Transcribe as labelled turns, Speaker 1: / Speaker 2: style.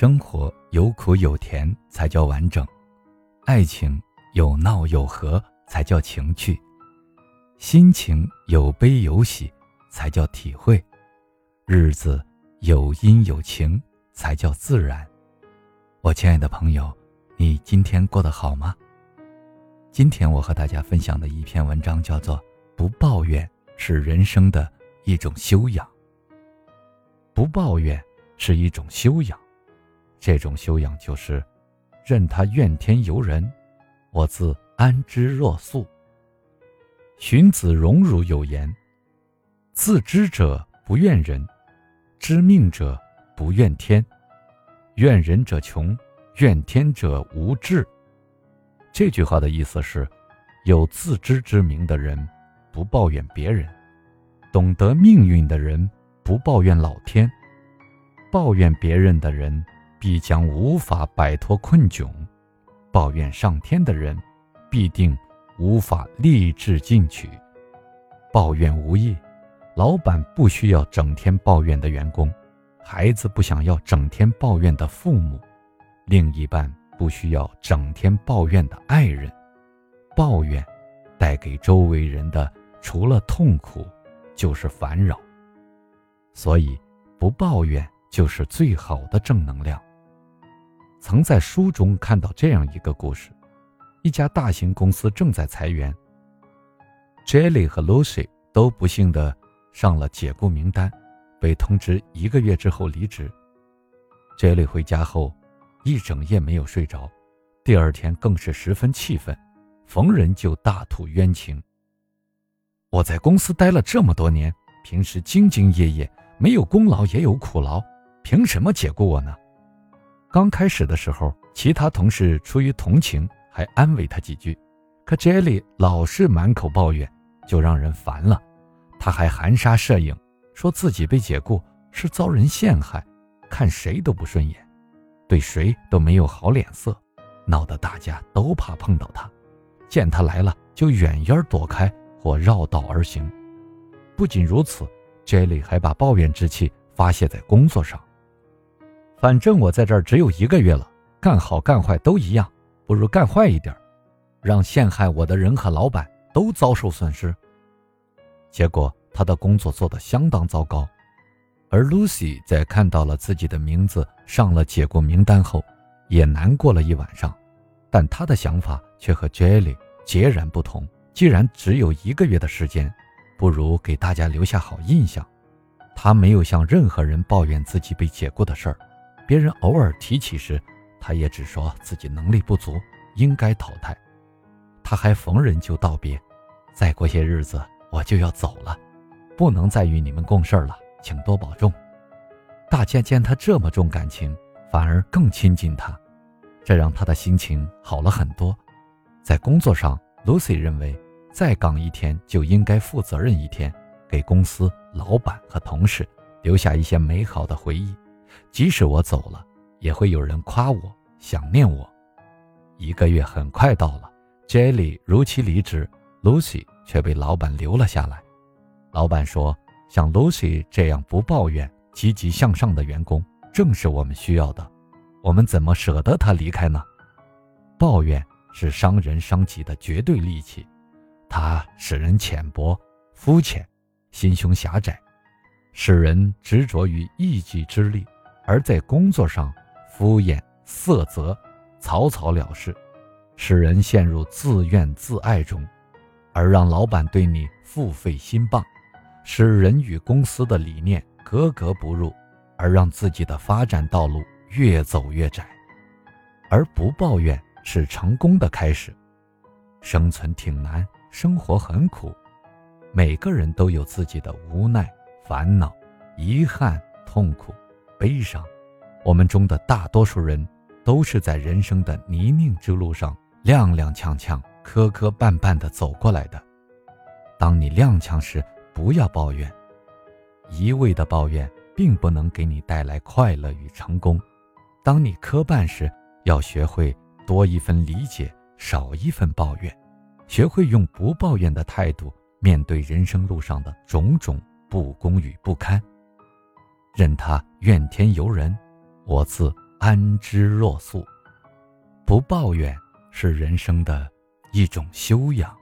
Speaker 1: 生活有苦有甜才叫完整，爱情有闹有和才叫情趣，心情有悲有喜才叫体会，日子有阴有晴才叫自然。我亲爱的朋友，你今天过得好吗？今天我和大家分享的一篇文章叫做《不抱怨是人生的一种修养》，不抱怨是一种修养。这种修养就是，任他怨天尤人，我自安之若素。荀子·荣辱有言：“自知者不怨人，知命者不怨天。怨人者穷，怨天者无志。”这句话的意思是，有自知之明的人不抱怨别人，懂得命运的人不抱怨老天，抱怨别人的人。必将无法摆脱困窘，抱怨上天的人，必定无法励志进取。抱怨无益，老板不需要整天抱怨的员工，孩子不想要整天抱怨的父母，另一半不需要整天抱怨的爱人。抱怨带给周围人的除了痛苦，就是烦扰。所以，不抱怨就是最好的正能量。曾在书中看到这样一个故事：一家大型公司正在裁员，Jelly 和 Lucy 都不幸的上了解雇名单，被通知一个月之后离职。Jelly 回家后一整夜没有睡着，第二天更是十分气愤，逢人就大吐冤情。我在公司待了这么多年，平时兢兢业业，没有功劳也有苦劳，凭什么解雇我呢？刚开始的时候，其他同事出于同情还安慰他几句，可 Jelly 老是满口抱怨，就让人烦了。他还含沙射影，说自己被解雇是遭人陷害，看谁都不顺眼，对谁都没有好脸色，闹得大家都怕碰到他，见他来了就远远躲开或绕道而行。不仅如此，Jelly 还把抱怨之气发泄在工作上。反正我在这儿只有一个月了，干好干坏都一样，不如干坏一点，让陷害我的人和老板都遭受损失。结果他的工作做得相当糟糕，而 Lucy 在看到了自己的名字上了解雇名单后，也难过了一晚上。但他的想法却和 Jelly 截然不同。既然只有一个月的时间，不如给大家留下好印象。他没有向任何人抱怨自己被解雇的事儿。别人偶尔提起时，他也只说自己能力不足，应该淘汰。他还逢人就道别：“再过些日子我就要走了，不能再与你们共事了，请多保重。”大家见他这么重感情，反而更亲近他，这让他的心情好了很多。在工作上，Lucy 认为再岗一天就应该负责任一天，给公司、老板和同事留下一些美好的回忆。即使我走了，也会有人夸我、想念我。一个月很快到了，Jelly 如期离职，Lucy 却被老板留了下来。老板说：“像 Lucy 这样不抱怨、积极向上的员工，正是我们需要的。我们怎么舍得他离开呢？”抱怨是伤人伤己的绝对利器，它使人浅薄、肤浅、心胸狭窄，使人执着于一己之力。而在工作上敷衍色泽、草草了事，使人陷入自怨自艾中，而让老板对你付费心谤，使人与公司的理念格格不入，而让自己的发展道路越走越窄。而不抱怨是成功的开始。生存挺难，生活很苦，每个人都有自己的无奈、烦恼、遗憾、痛苦。悲伤，我们中的大多数人都是在人生的泥泞之路上踉踉跄跄、磕磕绊绊地走过来的。当你踉跄时，不要抱怨，一味的抱怨并不能给你带来快乐与成功。当你磕绊时，要学会多一分理解，少一分抱怨，学会用不抱怨的态度面对人生路上的种种不公与不堪。任他怨天尤人，我自安之若素。不抱怨是人生的一种修养。